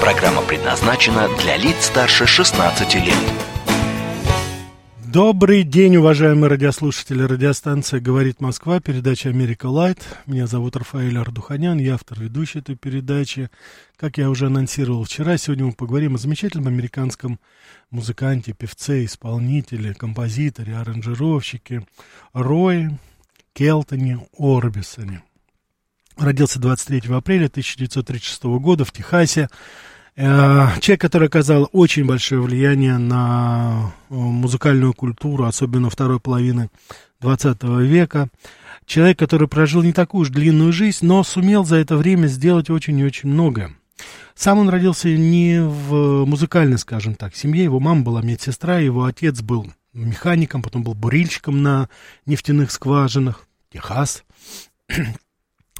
Программа предназначена для лиц старше 16 лет. Добрый день, уважаемые радиослушатели. Радиостанция «Говорит Москва», передача «Америка Лайт». Меня зовут Рафаэль Ардуханян, я автор ведущей этой передачи. Как я уже анонсировал вчера, сегодня мы поговорим о замечательном американском музыканте, певце, исполнителе, композиторе, аранжировщике Рое Келтоне Орбисоне. Родился 23 апреля 1936 года в Техасе. Э, человек, который оказал очень большое влияние на э, музыкальную культуру, особенно второй половины 20 века. Человек, который прожил не такую уж длинную жизнь, но сумел за это время сделать очень и очень многое. Сам он родился не в музыкальной, скажем так, семье. Его мама была медсестра, его отец был механиком, потом был бурильщиком на нефтяных скважинах. Техас.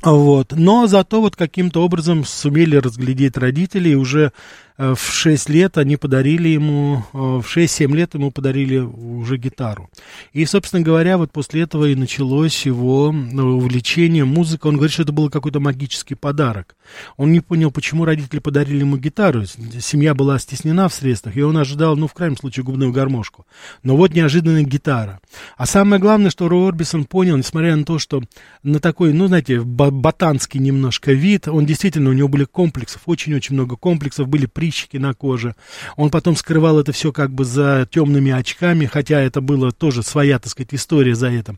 Вот. Но зато вот каким-то образом сумели разглядеть родителей, и уже в 6 лет они подарили ему, э, в 6-7 лет ему подарили уже гитару. И, собственно говоря, вот после этого и началось его э, увлечение музыкой. Он говорит, что это был какой-то магический подарок. Он не понял, почему родители подарили ему гитару. Семья была стеснена в средствах, и он ожидал, ну, в крайнем случае, губную гармошку. Но вот неожиданная гитара. А самое главное, что Рой Орбисон понял, несмотря на то, что на такой, ну, знаете, ботанский немножко вид, он действительно, у него были комплексов, очень-очень много комплексов, были при прыщики на коже. Он потом скрывал это все как бы за темными очками, хотя это было тоже своя, так сказать, история за это.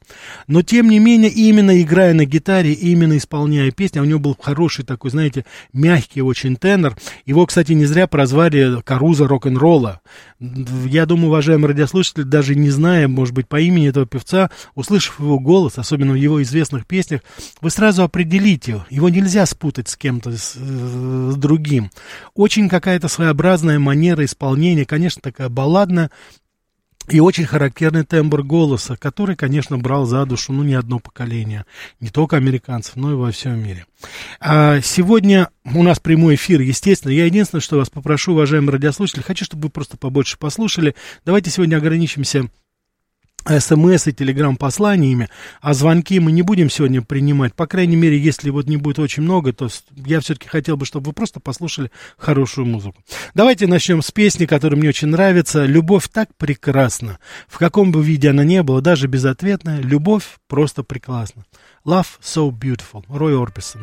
Но, тем не менее, именно играя на гитаре, именно исполняя песни, а у него был хороший такой, знаете, мягкий очень тенор. Его, кстати, не зря прозвали Каруза рок-н-ролла. Я думаю, уважаемые радиослушатели, даже не зная, может быть, по имени этого певца, услышав его голос, особенно в его известных песнях, вы сразу определите, его нельзя спутать с кем-то, с, с другим. Очень какая какая-то своеобразная манера исполнения, конечно, такая балладная, и очень характерный тембр голоса, который, конечно, брал за душу, ну, не одно поколение, не только американцев, но и во всем мире. А сегодня у нас прямой эфир, естественно. Я единственное, что вас попрошу, уважаемые радиослушатели, хочу, чтобы вы просто побольше послушали. Давайте сегодня ограничимся смс и телеграм-посланиями, а звонки мы не будем сегодня принимать. По крайней мере, если вот не будет очень много, то я все-таки хотел бы, чтобы вы просто послушали хорошую музыку. Давайте начнем с песни, которая мне очень нравится. «Любовь так прекрасна». В каком бы виде она ни была, даже безответная, любовь просто прекрасна. Love so beautiful. Рой Орбисон.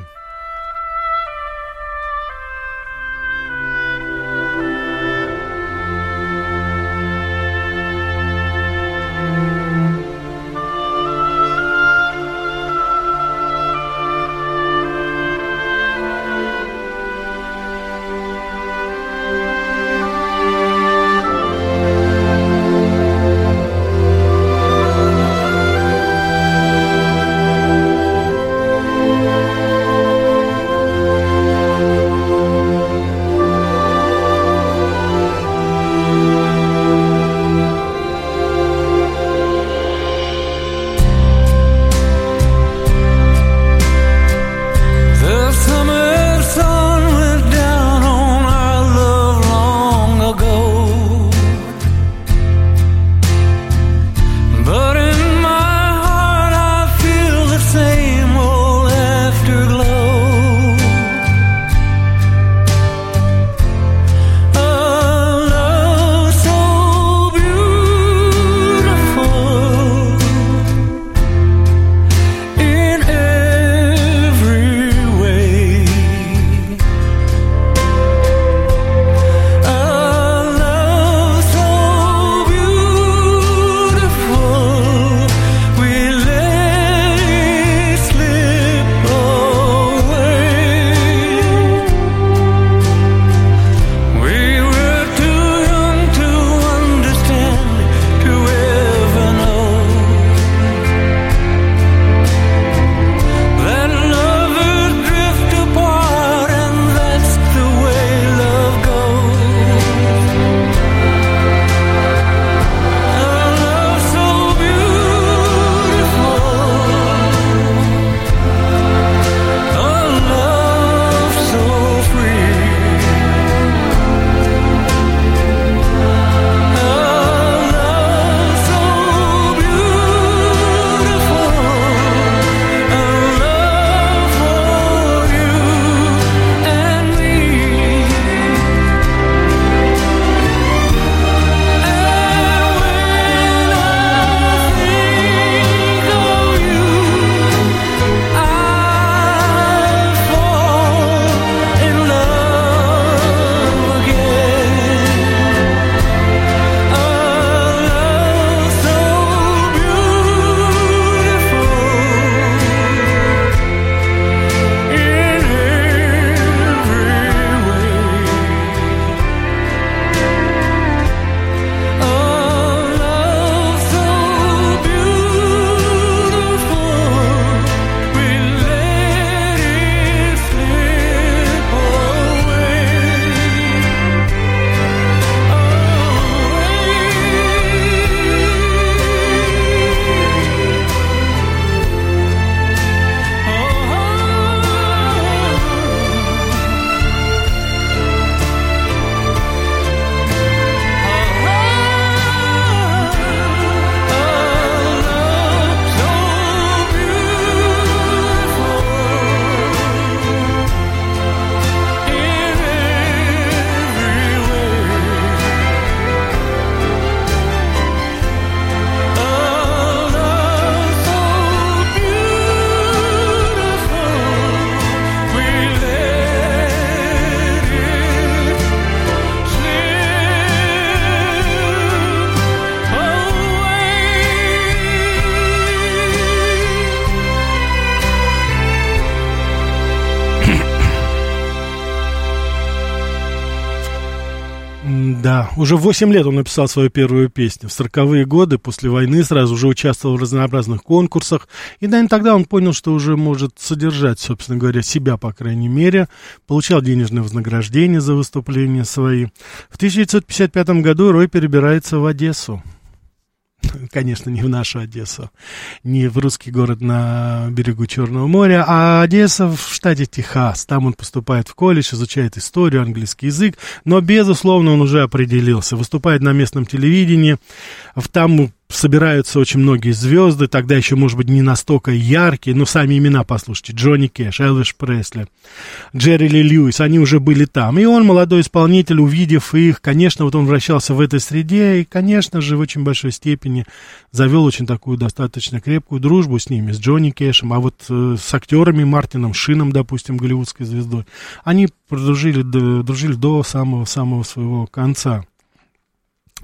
Уже в 8 лет он написал свою первую песню. В 40-е годы, после войны, сразу уже участвовал в разнообразных конкурсах. И, наверное, тогда он понял, что уже может содержать, собственно говоря, себя, по крайней мере. Получал денежное вознаграждение за выступления свои. В 1955 году Рой перебирается в Одессу. конечно, не в нашу Одессу, не в русский город на берегу Черного моря, а Одесса в штате Техас. Там он поступает в колледж, изучает историю, английский язык, но, безусловно, он уже определился. Выступает на местном телевидении, там собираются очень многие звезды, тогда еще, может быть, не настолько яркие, но сами имена послушайте. Джонни Кэш, Элвиш Пресли, Джерри Ли Льюис, они уже были там. И он, молодой исполнитель, увидев их, конечно, вот он вращался в этой среде, и, конечно же, в очень большой степени завел очень такую достаточно крепкую дружбу с ними, с Джонни Кэшем, а вот э, с актерами Мартином Шином, допустим, голливудской звездой, они дружили, дружили до самого-самого своего конца.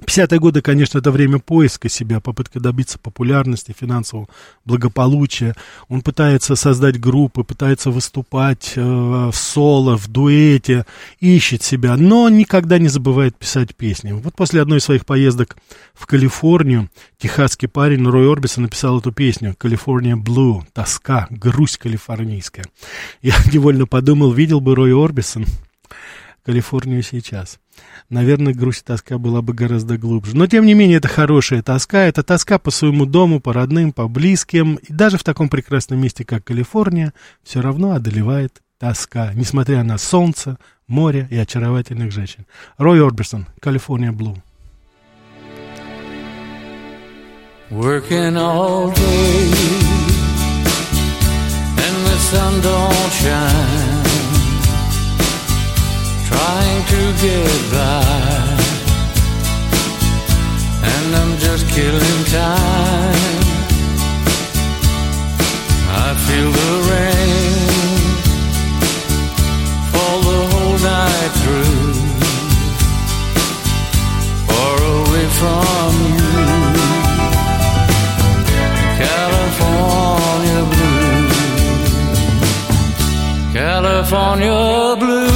50-е годы, конечно, это время поиска себя, попытка добиться популярности, финансового благополучия. Он пытается создать группы, пытается выступать э, в соло, в дуэте, ищет себя, но никогда не забывает писать песни. Вот после одной из своих поездок в Калифорнию техасский парень Рой Орбисон написал эту песню «California Blue», «Тоска», «Грусть калифорнийская». Я невольно подумал, видел бы Рой Орбисон Калифорнию сейчас наверное, грусть и тоска была бы гораздо глубже. Но, тем не менее, это хорошая тоска. Это тоска по своему дому, по родным, по близким. И даже в таком прекрасном месте, как Калифорния, все равно одолевает тоска, несмотря на солнце, море и очаровательных женщин. Рой Орберсон, Калифорния Блу. Working all day and the sun don't shine trying to get by. And I'm just killing time. I feel the rain fall the whole night through. Far away from you. California blue. California blue.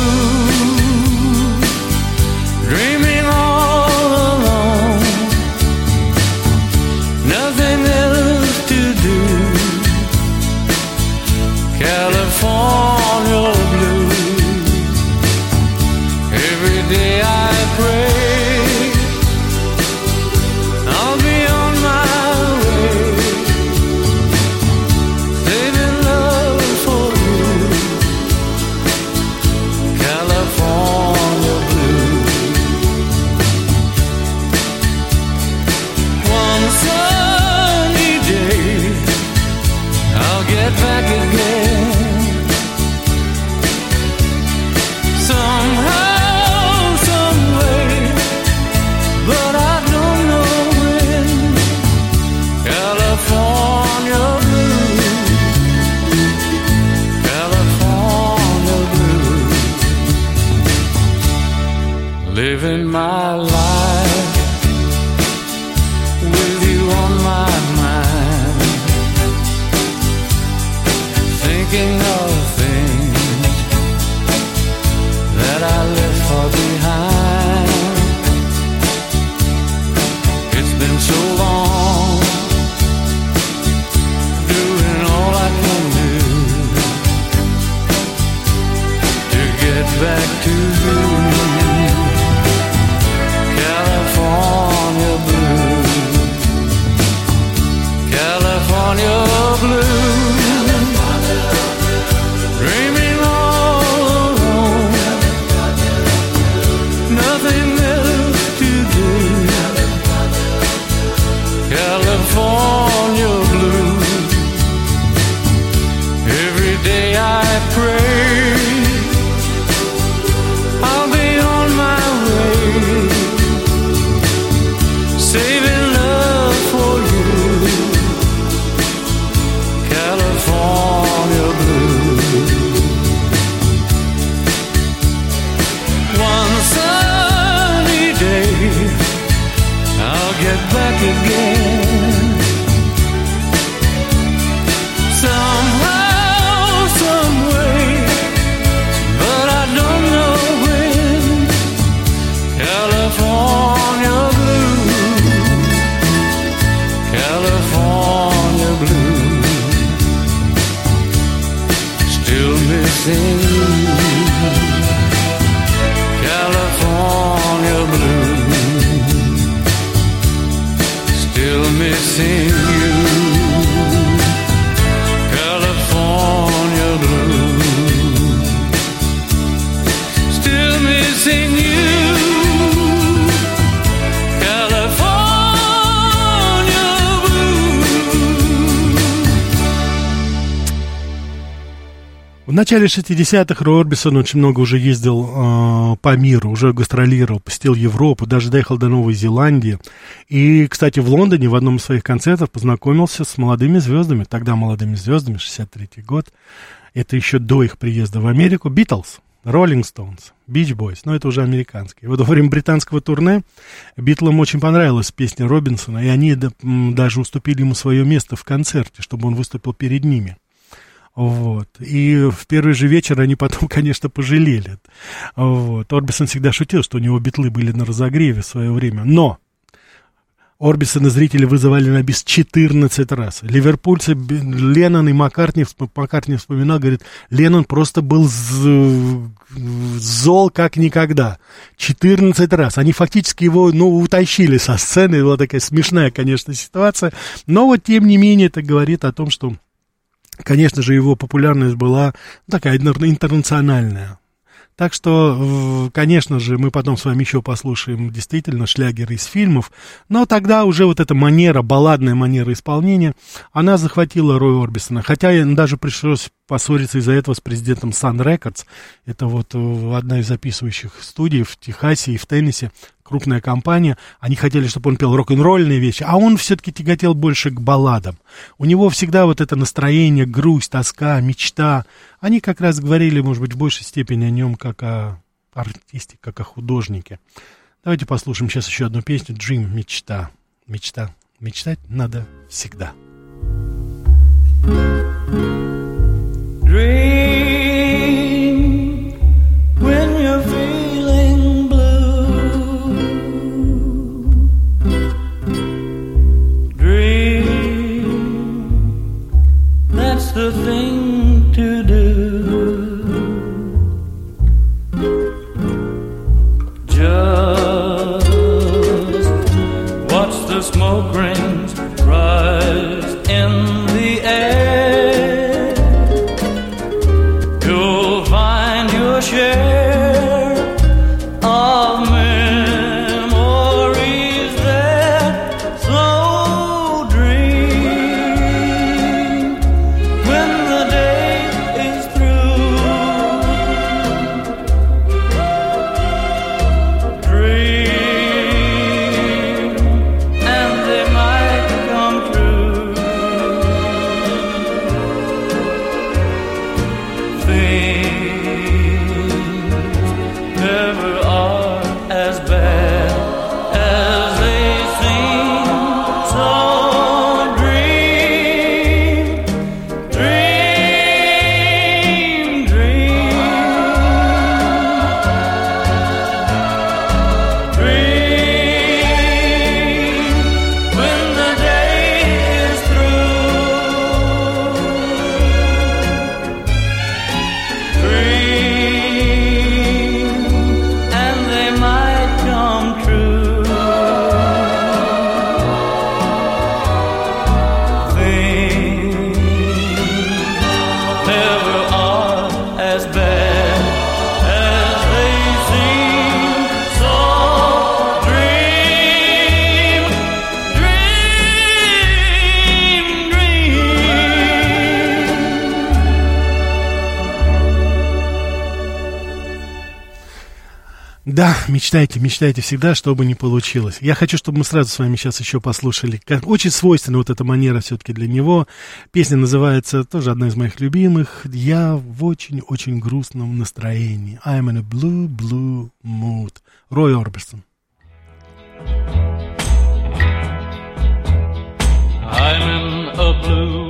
Начале 60-х Рой очень много уже ездил э, по миру, уже гастролировал, посетил Европу, даже доехал до Новой Зеландии. И, кстати, в Лондоне в одном из своих концертов познакомился с молодыми звездами, тогда молодыми звездами, 63-й год. Это еще до их приезда в Америку. Битлз, Роллинг Стоунс, Бич Бойс, но это уже американские. Вот во время британского турне Битлам очень понравилась песня Робинсона, и они даже уступили ему свое место в концерте, чтобы он выступил перед ними. Вот. И в первый же вечер они потом, конечно, пожалели. Вот. Орбисон всегда шутил, что у него битлы были на разогреве в свое время. Но Орбисона зрители вызывали на бис 14 раз. Ливерпульцы, Леннон и Маккартни, Маккартни вспоминал, говорит, Леннон просто был зол как никогда. 14 раз. Они фактически его, ну, утащили со сцены. Была такая смешная, конечно, ситуация. Но вот, тем не менее, это говорит о том, что Конечно же, его популярность была такая интернациональная. Так что, конечно же, мы потом с вами еще послушаем действительно шлягеры из фильмов, но тогда уже вот эта манера, балладная манера исполнения, она захватила Роя Орбисона, хотя даже пришлось поссориться из-за этого с президентом Sun Records, это вот э, одна из записывающих студий в Техасе и в Теннессе, крупная компания, они хотели, чтобы он пел рок-н-ролльные вещи, а он все-таки тяготел больше к балладам. У него всегда вот это настроение, грусть, тоска, мечта, они как раз говорили, может быть, в большей степени о нем, как о артисте, как о художнике. Давайте послушаем сейчас еще одну песню «Dream» — «Мечта». Мечта. Мечтать надо всегда. Dream dream. Да, мечтайте, мечтайте всегда, что бы ни получилось. Я хочу, чтобы мы сразу с вами сейчас еще послушали. Как, очень свойственна вот эта манера все-таки для него. Песня называется, тоже одна из моих любимых. Я в очень-очень грустном настроении. I'm in a blue, blue mood. Рой Орбисон. I'm in a blue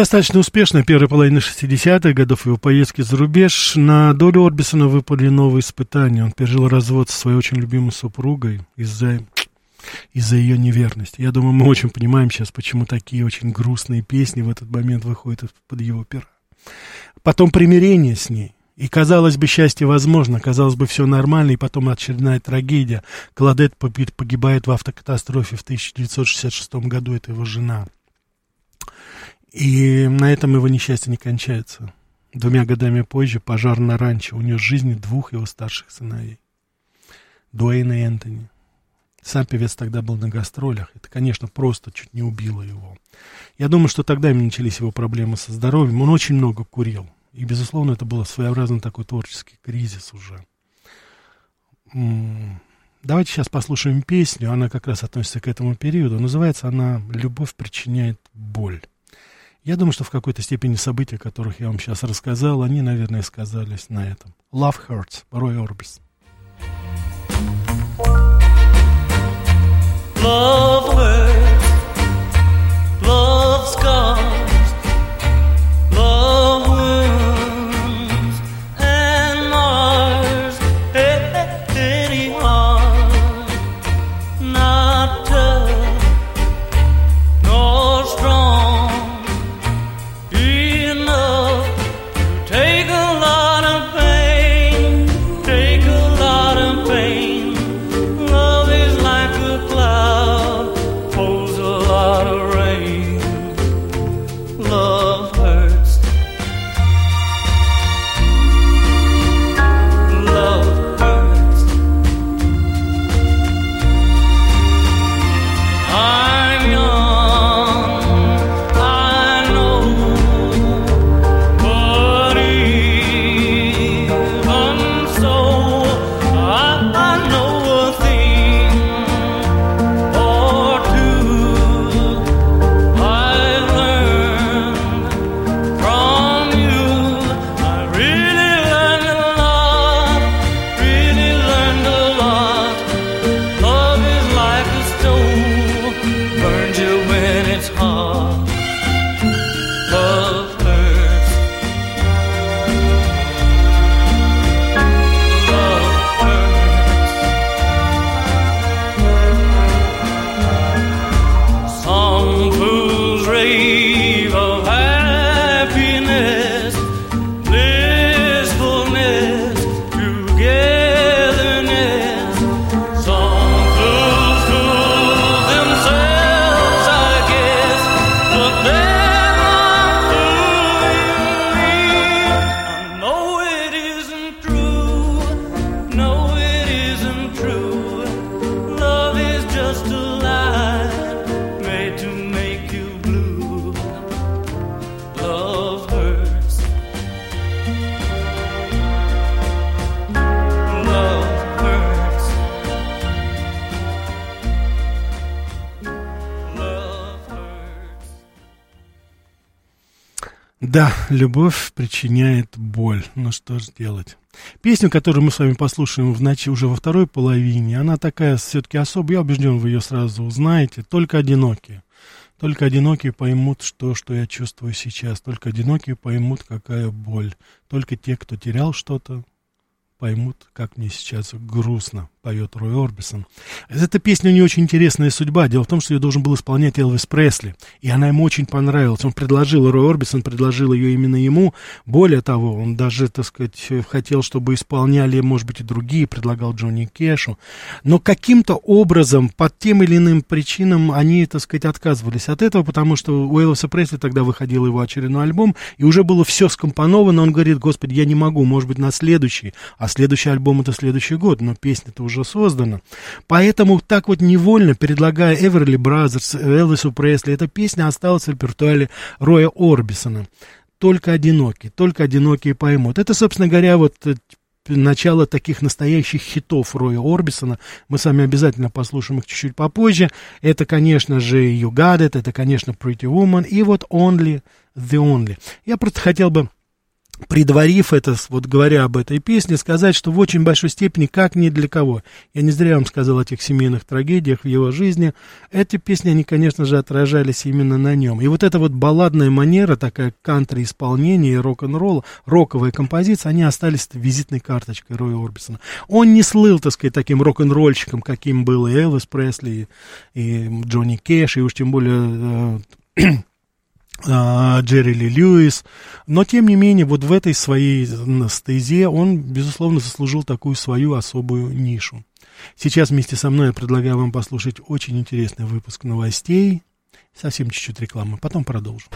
достаточно успешной первой половины 60-х годов его поездки за рубеж на долю Орбисона выпали новые испытания. Он пережил развод со своей очень любимой супругой из-за из-за ее неверности. Я думаю, мы очень понимаем сейчас, почему такие очень грустные песни в этот момент выходят из-под его пера. Потом примирение с ней. И, казалось бы, счастье возможно, казалось бы, все нормально, и потом очередная трагедия. Кладет погибает в автокатастрофе в 1966 году, это его жена. И на этом его несчастье не кончается. Двумя годами позже пожар на ранчо унес жизни двух его старших сыновей. Дуэйна и Энтони. Сам певец тогда был на гастролях. Это, конечно, просто чуть не убило его. Я думаю, что тогда именно начались его проблемы со здоровьем. Он очень много курил. И, безусловно, это был своеобразный такой творческий кризис уже. Давайте сейчас послушаем песню. Она как раз относится к этому периоду. Называется она «Любовь причиняет боль». Я думаю, что в какой-то степени события, о которых я вам сейчас рассказал, они, наверное, сказались на этом. Love Hurts, Рой Орбис. Love любовь причиняет боль. Ну что ж делать? Песню, которую мы с вами послушаем в ночи уже во второй половине, она такая все-таки особая, я убежден, вы ее сразу узнаете. Только одинокие. Только одинокие поймут, что, что я чувствую сейчас. Только одинокие поймут, какая боль. Только те, кто терял что-то, поймут, как мне сейчас грустно. Поет Рой Орбисон. Эта песня у нее очень интересная судьба. Дело в том, что ее должен был исполнять Элвис Пресли. И она ему очень понравилась. Он предложил, Рой Орбисон предложил ее именно ему. Более того, он даже, так сказать, хотел, чтобы исполняли, может быть, и другие, предлагал Джонни Кешу. Но каким-то образом, под тем или иным причинам, они, так сказать, отказывались от этого, потому что у Элвиса Пресли тогда выходил его очередной альбом, и уже было все скомпоновано. Он говорит, господи, я не могу, может быть, на следующий. А следующий альбом это следующий год, но песня-то создана. Поэтому так вот невольно, предлагая Эверли Бразерс, Элвису Пресли, эта песня осталась в репертуаре Роя Орбисона. Только одинокие, только одинокие поймут. Это, собственно говоря, вот э, начало таких настоящих хитов Роя Орбисона. Мы с вами обязательно послушаем их чуть-чуть попозже. Это, конечно же, You Got It, это, конечно, Pretty Woman, и вот Only the Lonely. Я просто хотел бы предварив это, вот говоря об этой песне, сказать, что в очень большой степени, как ни для кого, я не зря вам сказал о тех семейных трагедиях в его жизни, эти песни, они, конечно же, отражались именно на нем. И вот эта вот балладная манера, такая кантри-исполнение, рок-н-ролл, роковая композиция, они остались визитной карточкой Роя Орбисона. Он не слыл, так сказать, таким рок-н-ролльщиком, каким был и Элвис Пресли, и, и Джонни Кэш, и уж тем более... Э, Джерри Ли Льюис, но тем не менее вот в этой своей стезе он, безусловно, заслужил такую свою особую нишу. Сейчас вместе со мной я предлагаю вам послушать очень интересный выпуск новостей, совсем чуть-чуть рекламы, потом продолжим.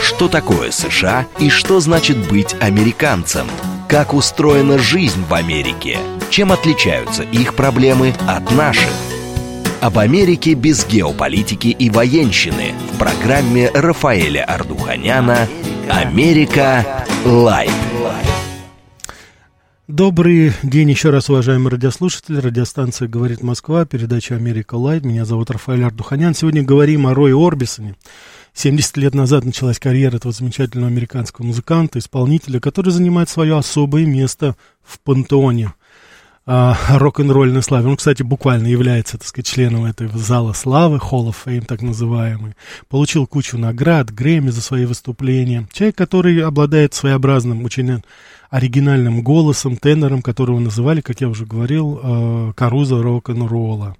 Что такое США и что значит быть американцем? Как устроена жизнь в Америке? Чем отличаются их проблемы от наших? Об Америке без геополитики и военщины в программе Рафаэля Ардуханяна «Америка. Light». Добрый день еще раз, уважаемые радиослушатели. Радиостанция «Говорит Москва», передача «Америка Light». Меня зовут Рафаэль Ардуханян. Сегодня говорим о Рое Орбисоне. 70 лет назад началась карьера этого замечательного американского музыканта, исполнителя, который занимает свое особое место в пантеоне – а, рок-н-ролльной славе. Он, кстати, буквально является, так сказать, членом этого зала славы, Hall of Fame, так называемый. Получил кучу наград, Грэмми за свои выступления. Человек, который обладает своеобразным, очень оригинальным голосом, тенором, которого называли, как я уже говорил, э, Каруза рок-н-ролла.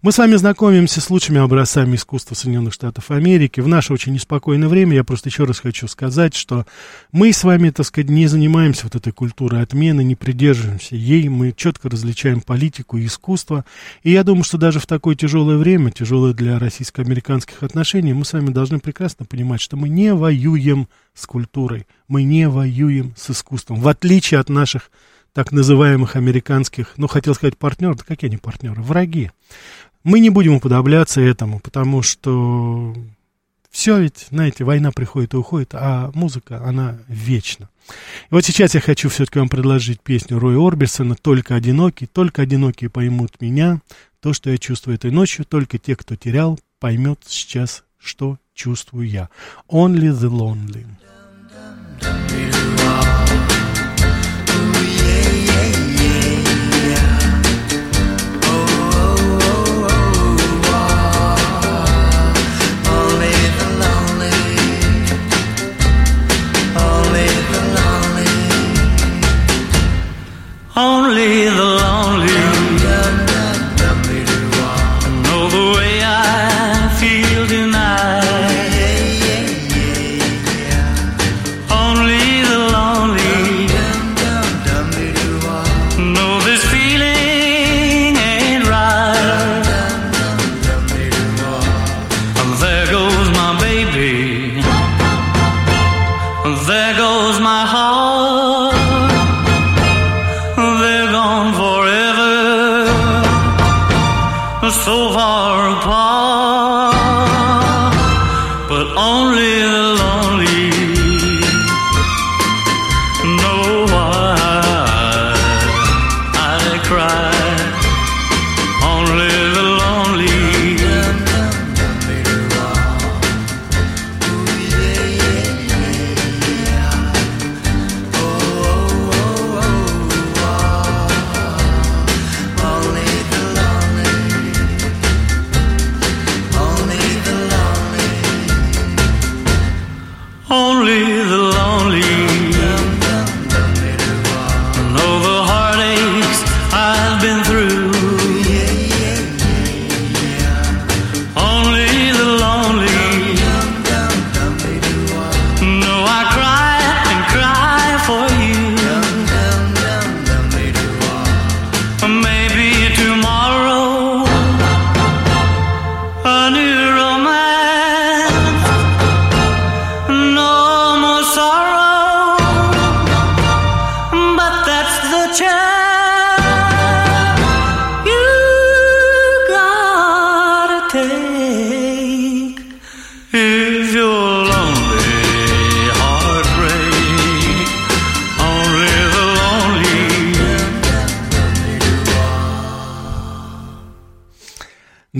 Мы с вами знакомимся с лучшими образцами искусства Соединенных Штатов Америки. В наше очень неспокойное время я просто еще раз хочу сказать, что мы с вами, так сказать, не занимаемся вот этой культурой отмены, не придерживаемся ей, мы четко различаем политику и искусство. И я думаю, что даже в такое тяжелое время, тяжелое для российско-американских отношений, мы с вами должны прекрасно понимать, что мы не воюем с культурой. Мы не воюем с искусством. В отличие от наших так называемых американских, ну, хотел сказать партнеров, да какие они партнеры? Враги. Мы не будем уподобляться этому, потому что все ведь, знаете, война приходит и уходит, а музыка, она вечна. И вот сейчас я хочу все-таки вам предложить песню Роя Орбисона «Только одинокий, только одинокие поймут меня». То, что я чувствую этой ночью, только те, кто терял, поймет сейчас, что чувствую я. Only the lonely. Be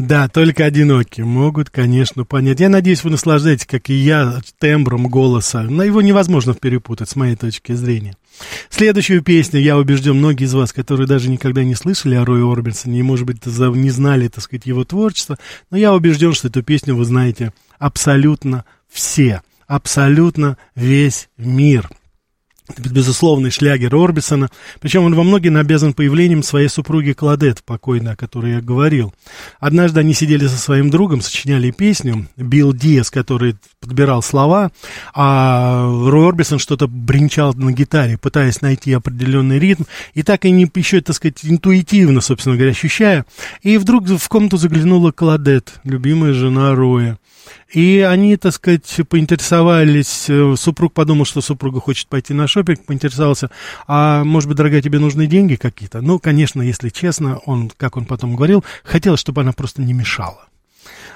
Да, только одинокие могут, конечно, понять. Я надеюсь, вы наслаждаетесь, как и я, тембром голоса. Но его невозможно перепутать, с моей точки зрения. Следующую песню, я убежден, многие из вас, которые даже никогда не слышали о Рое Орбинсоне и, может быть, не знали, так сказать, его творчество, но я убежден, что эту песню вы знаете абсолютно все, абсолютно весь мир – безусловный шлягер Орбисона, причем он во многим обязан появлением своей супруги Кладет, покойной, о которой я говорил. Однажды они сидели со своим другом, сочиняли песню, Билл Диас, который подбирал слова, а Рой Орбисон что-то бренчал на гитаре, пытаясь найти определенный ритм, и так и не еще, так сказать, интуитивно, собственно говоря, ощущая. И вдруг в комнату заглянула Кладет, любимая жена Роя. И они, так сказать, поинтересовались, э, супруг подумал, что супруга хочет пойти на шопинг, поинтересовался, а может быть, дорогая, тебе нужны деньги какие-то? Ну, конечно, если честно, он, как он потом говорил, хотел, чтобы она просто не мешала.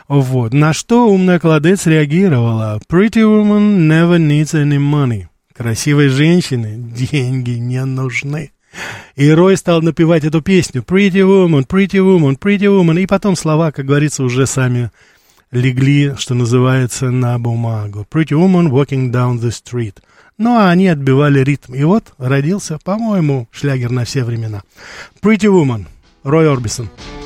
Вот. На что умная кладец реагировала. Pretty woman never needs any money. Красивой женщине деньги не нужны. И Рой стал напевать эту песню Pretty woman, pretty woman, pretty woman. И потом слова, как говорится, уже сами легли, что называется, на бумагу. Pretty woman walking down the street. Ну, а они отбивали ритм. И вот родился, по-моему, шлягер на все времена. Pretty woman. Рой Орбисон. Pretty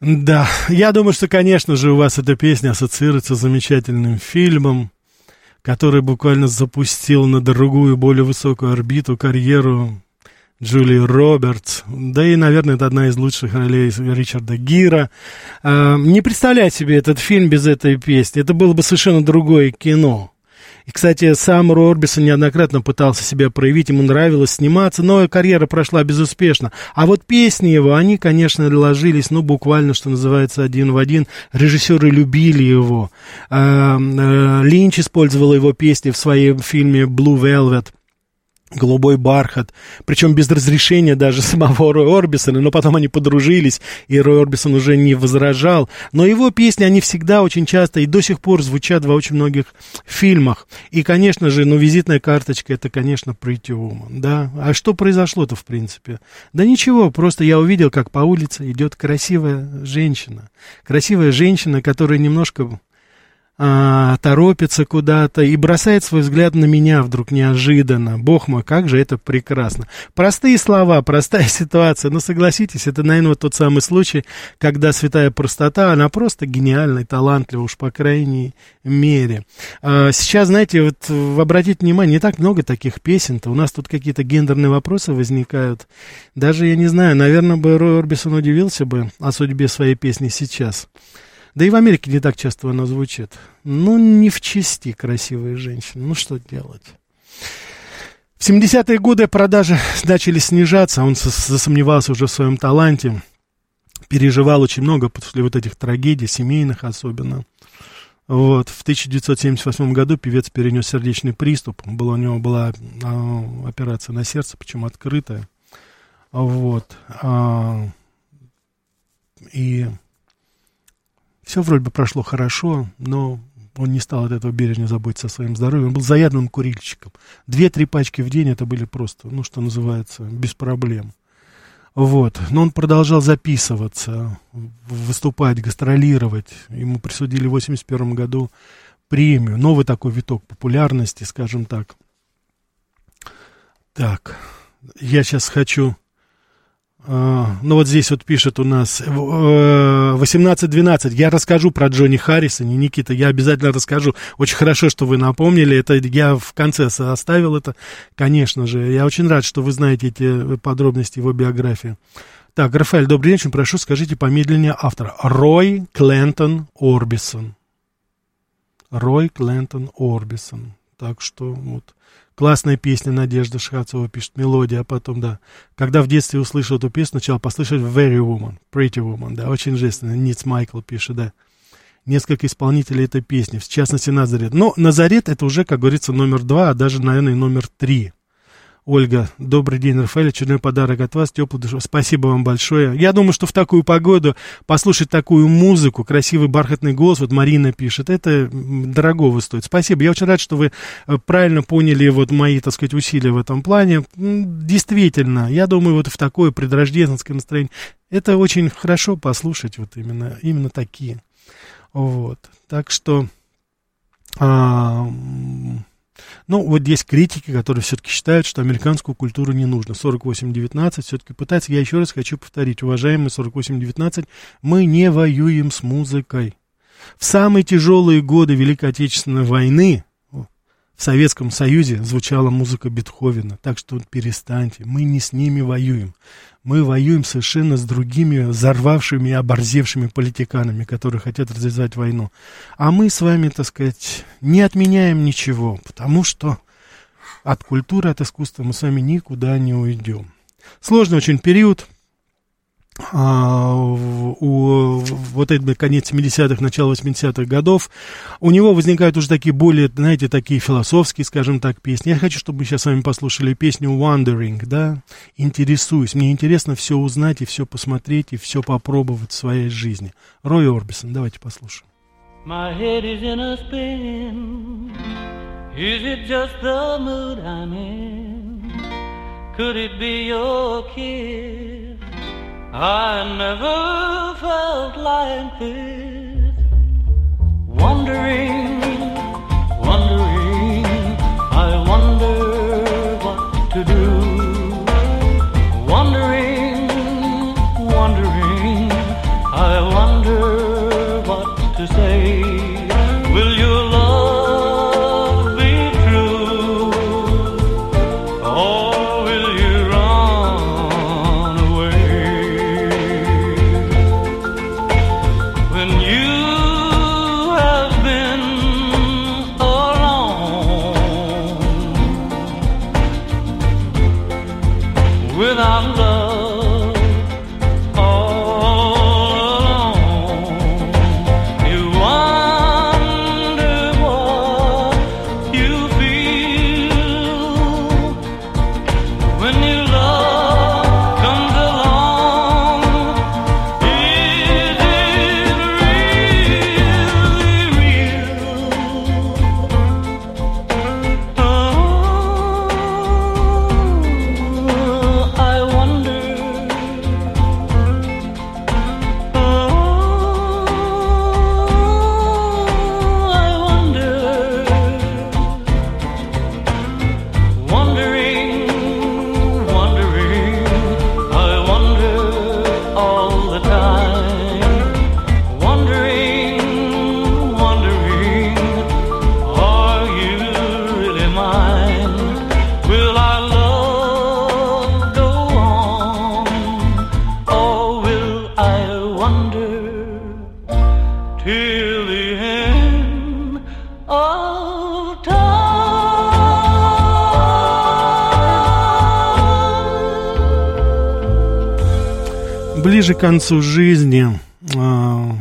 Да, я думаю, что, конечно же, у вас эта песня ассоциируется с замечательным фильмом, который буквально запустил на другую, более высокую орбиту карьеру Джулии Робертс. Да и, наверное, это одна из лучших ролей Ричарда Гира. А, Не представлять себе этот фильм без этой песни. Это было бы совершенно другое кино. И, кстати, сам Рой Орбисон неоднократно пытался себя проявить, ему нравилось сниматься, но карьера прошла безуспешно. А вот песни его, они, конечно, ложились, ну, буквально, что называется, один в один. Режиссеры любили его. А, а, Линч использовал его песни в своем фильме «Blue Velvet» голубой бархат, причем без разрешения даже самого Роя Орбисона, но потом они подружились, и Рой Орбисон уже не возражал. Но его песни, они всегда очень часто и до сих пор звучат во очень многих фильмах. И, конечно же, ну, визитная карточка, это, конечно, Pretty Woman, да. А что произошло-то, в принципе? Да ничего, просто я увидел, как по улице идет красивая женщина. Красивая женщина, которая немножко а, торопится куда-то и бросает свой взгляд на меня вдруг неожиданно. Бог мой, как же это прекрасно. Простые слова, простая ситуация, но согласитесь, это, наверное, вот тот самый случай, когда святая простота, она просто гениальна и талантлива, уж по крайней мере. А, сейчас, знаете, вот обратите внимание, не так много таких песен-то, у нас тут какие-то гендерные вопросы возникают. Даже, я не знаю, наверное, бы Рой Орбисон удивился бы о судьбе своей песни сейчас. Да и в Америке не так часто она звучит. Ну, не в чести красивые женщины. Ну, что делать? В 70-е годы продажи начали снижаться, он засомневался уже в своем таланте, переживал очень много после вот этих трагедий, семейных особенно. Вот. В 1978 году певец перенес сердечный приступ. Была, у него была а, операция на сердце, причем открытая. Вот. А, и все вроде бы прошло хорошо, но он не стал от этого бережно заботиться о своем здоровье. Он был заядлым курильщиком. Две-три пачки в день это были просто, ну, что называется, без проблем. Вот. Но он продолжал записываться, выступать, гастролировать. Ему присудили в 1981 году премию. Новый такой виток популярности, скажем так. Так, я сейчас хочу ну вот здесь вот пишет у нас 18-12. Э, я расскажу про Джонни Харрисона, Никита, я обязательно расскажу. Очень хорошо, что вы напомнили. Это я в конце оставил это, конечно же. Я очень рад, что вы знаете эти подробности его биографии. Так, Рафаэль, добрый очень прошу, скажите помедленнее автора. Рой Клентон Орбисон. Рой Клентон Орбисон. Так что вот Классная песня Надежда Шхацова пишет, мелодия, а потом, да. Когда в детстве услышал эту песню, сначала послышать Very Woman, Pretty Woman, да, очень женственно. Ниц Майкл пишет, да. Несколько исполнителей этой песни, в частности Назарет. Но Назарет это уже, как говорится, номер два, а даже, наверное, номер три. Ольга, добрый день, Рафаэль, очередной подарок от вас, теплый душ. Спасибо вам большое. Я думаю, что в такую погоду послушать такую музыку, красивый бархатный голос, вот Марина пишет, это дорогого стоит. Спасибо. Я очень рад, что вы э, правильно поняли вот мои, так сказать, усилия в этом плане. Действительно, я думаю, вот в такое предрождественское настроение, это очень хорошо послушать вот именно, именно такие. Вот. Так что... А, ну, вот есть критики, которые все-таки считают, что американскую культуру не нужно. 48-19 все-таки пытается. Я еще раз хочу повторить, уважаемые 48-19, мы не воюем с музыкой. В самые тяжелые годы Великой Отечественной войны в Советском Союзе звучала музыка Бетховена. Так что перестаньте, мы не с ними воюем мы воюем совершенно с другими взорвавшими и оборзевшими политиканами, которые хотят развязать войну. А мы с вами, так сказать, не отменяем ничего, потому что от культуры, от искусства мы с вами никуда не уйдем. Сложный очень период, у, вот это конец 70-х, начало 80-х годов, у него возникают уже такие более, знаете, такие философские, скажем так, песни. Я хочу, чтобы мы сейчас с вами послушали песню Wandering, да, интересуюсь. Мне интересно все узнать и все посмотреть, и все попробовать в своей жизни. Рой Орбисон, давайте послушаем. My head is in a spin. Is it just the mood I'm in? Could it be your kiss? I never felt like this. Wondering, wondering, I wonder концу жизни а,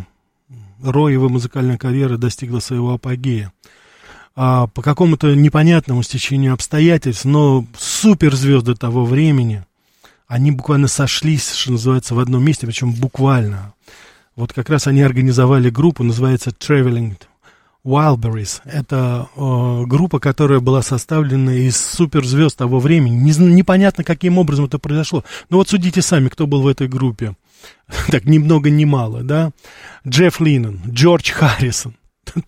Рой, его музыкальная карьера достигла своего апогея. А, по какому-то непонятному стечению обстоятельств, но суперзвезды того времени, они буквально сошлись, что называется, в одном месте, причем буквально. Вот как раз они организовали группу, называется Traveling Wildberries. Это э, группа, которая была составлена из суперзвезд того времени. Не, непонятно, каким образом это произошло. Но вот судите сами, кто был в этой группе. Так, ни много ни мало, да? Джефф Линнон, Джордж Харрисон,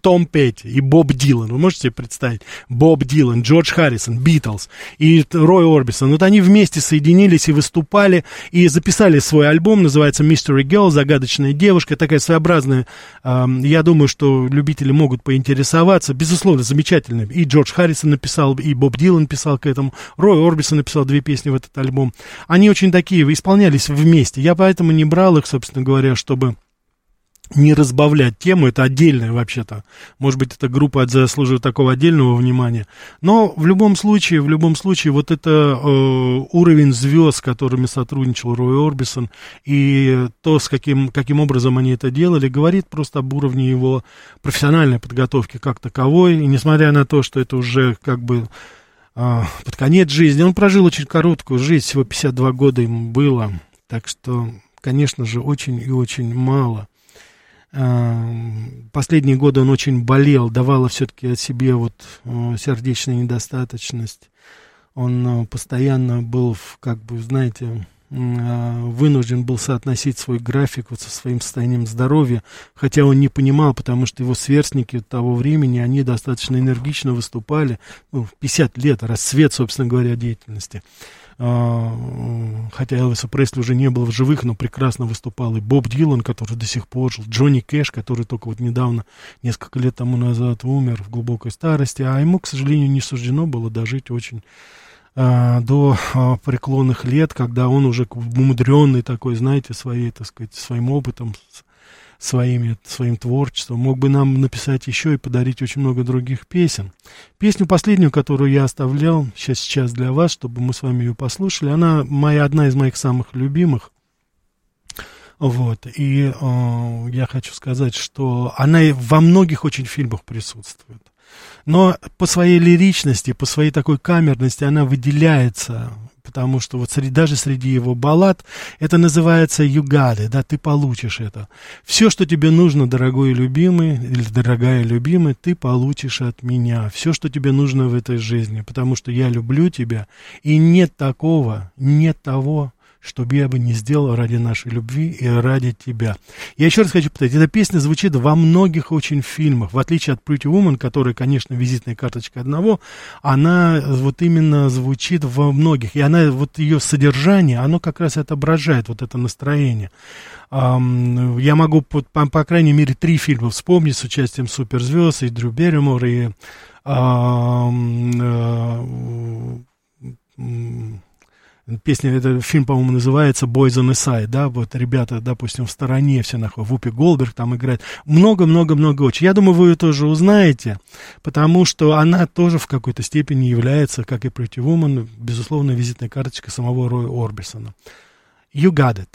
Том Петти и Боб Дилан. Вы можете себе представить? Боб Дилан, Джордж Харрисон, Битлз и Рой Орбисон. Вот они вместе соединились и выступали, и записали свой альбом, называется Mystery Girl, загадочная девушка, такая своеобразная. я думаю, что любители могут поинтересоваться. Безусловно, замечательная. И Джордж Харрисон написал, и Боб Дилан писал к этому. Рой Орбисон написал две песни в этот альбом. Они очень такие, исполнялись вместе. Я поэтому не брал их, собственно говоря, чтобы не разбавлять тему, это отдельная вообще-то. Может быть, эта группа заслуживает такого отдельного внимания. Но в любом случае, в любом случае, вот это э, уровень звезд, с которыми сотрудничал Рой Орбисон, и то, с каким, каким образом они это делали, говорит просто об уровне его профессиональной подготовки как таковой. И несмотря на то, что это уже как бы а, под конец жизни, он прожил очень короткую жизнь, всего 52 года ему было. Так что, конечно же, очень и очень мало. А, Последние годы он очень болел, давала все-таки о себе вот э, сердечная недостаточность. Он э, постоянно был, в, как бы, знаете, а, вынужден был соотносить свой график вот со своим состоянием здоровья, хотя он не понимал, потому что его сверстники того времени, они достаточно энергично выступали, ну, в 50 лет, расцвет, собственно говоря, деятельности. А, хотя Элвиса Пресли уже не было в живых, но прекрасно выступал и Боб Дилан, который до сих пор жил, Джонни Кэш, который только вот недавно, несколько лет тому назад умер в глубокой старости, а ему, к сожалению, не суждено было дожить очень а, до а, преклонных лет, когда он уже умудренный такой, знаете, своей, так сказать, своим опытом, своими, своим творчеством, мог бы нам написать еще и подарить очень много других песен. Песню последнюю, которую я оставлял сейчас, сейчас для вас, чтобы мы с вами ее послушали, она моя, одна из моих самых любимых. Вот, и э, я хочу сказать, что она во многих очень фильмах присутствует. Но по своей лиричности, по своей такой камерности она выделяется, потому что вот среди, даже среди его баллад это называется югады, да, ты получишь это. Все, что тебе нужно, дорогой и любимый, или дорогая любимая, ты получишь от меня. Все, что тебе нужно в этой жизни, потому что я люблю тебя, и нет такого, нет того, что бы я бы не сделал ради нашей любви и ради тебя. Я еще раз хочу повторить, эта песня звучит во многих очень фильмах, в отличие от Pretty Woman, которая, конечно, визитная карточка одного, она вот именно звучит во многих, и она, вот ее содержание, оно как раз отображает вот это настроение. Я могу, по, по, крайней мере, три фильма вспомнить с участием суперзвезд, и Дрю Берримор, и э, м, Песня, это фильм, по-моему, называется «Boys on the Side», да, вот ребята, допустим, в стороне все находят, Вупи Голдберг там играет. Много-много-много очень. Я думаю, вы ее тоже узнаете, потому что она тоже в какой-то степени является, как и Pretty Woman, безусловно, визитной карточкой самого Роя Орбисона. You got it.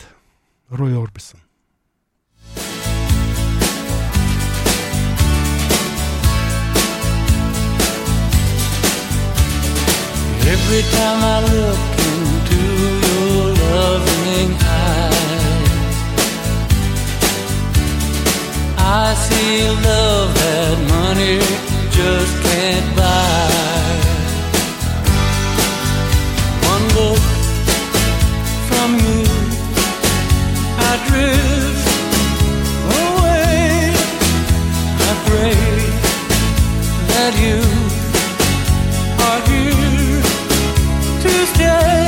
Рой Орбисон. Every time I look your loving eyes, I see love that money just can't buy. One look from you, I drift away. I pray that you are here to stay.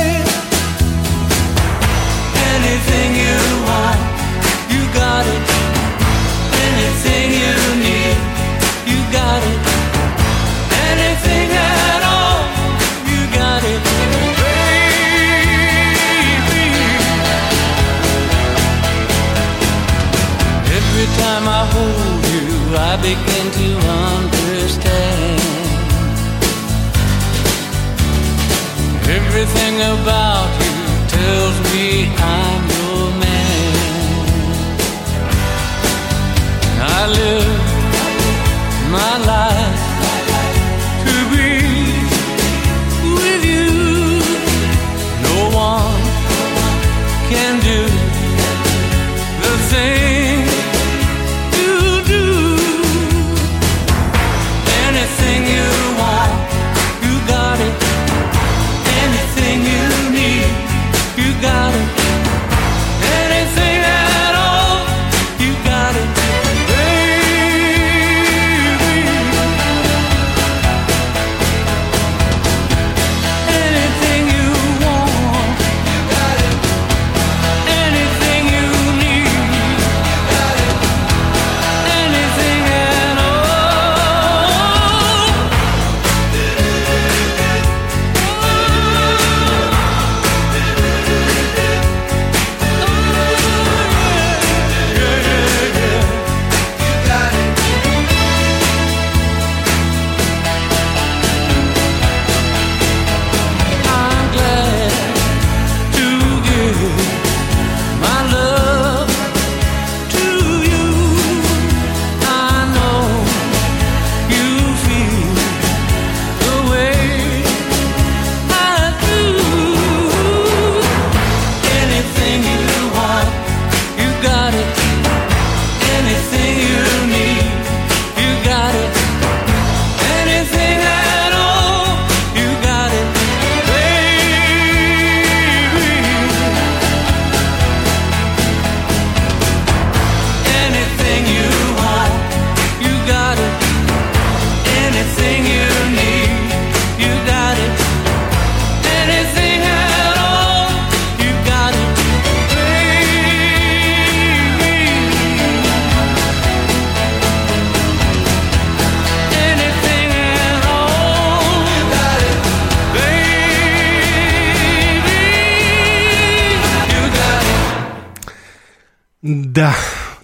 Anything you need, you got it. Anything at all, you got it. Baby. Every time I hold you, I begin to understand. Everything about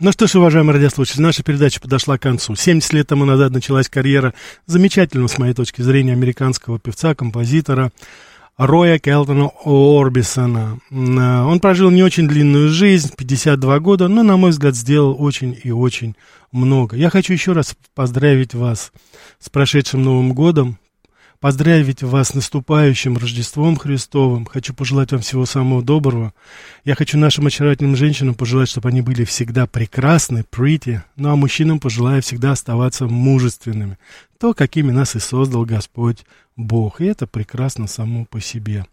Ну что ж, уважаемые радиослушатели, наша передача подошла к концу. 70 лет тому назад началась карьера замечательного, с моей точки зрения, американского певца, композитора Роя Келтона Орбисона. А, Он прожил не очень длинную жизнь, 52 года, но, на мой взгляд, сделал очень и очень много. Я хочу еще раз поздравить вас с прошедшим Новым годом, поздравить вас с наступающим Рождеством Христовым. Хочу пожелать вам всего самого доброго. Я хочу нашим очаровательным женщинам пожелать, чтобы они были всегда прекрасны, pretty. Ну а мужчинам пожелаю всегда оставаться мужественными. То, какими нас и создал Господь Бог. И это прекрасно само по себе.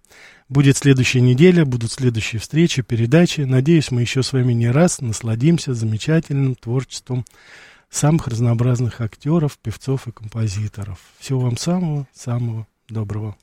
Будет следующая неделя, будут следующие встречи, передачи. Надеюсь, мы еще с вами не раз насладимся замечательным творчеством самых разнообразных актеров, певцов и композиторов. Всего вам самого-самого доброго.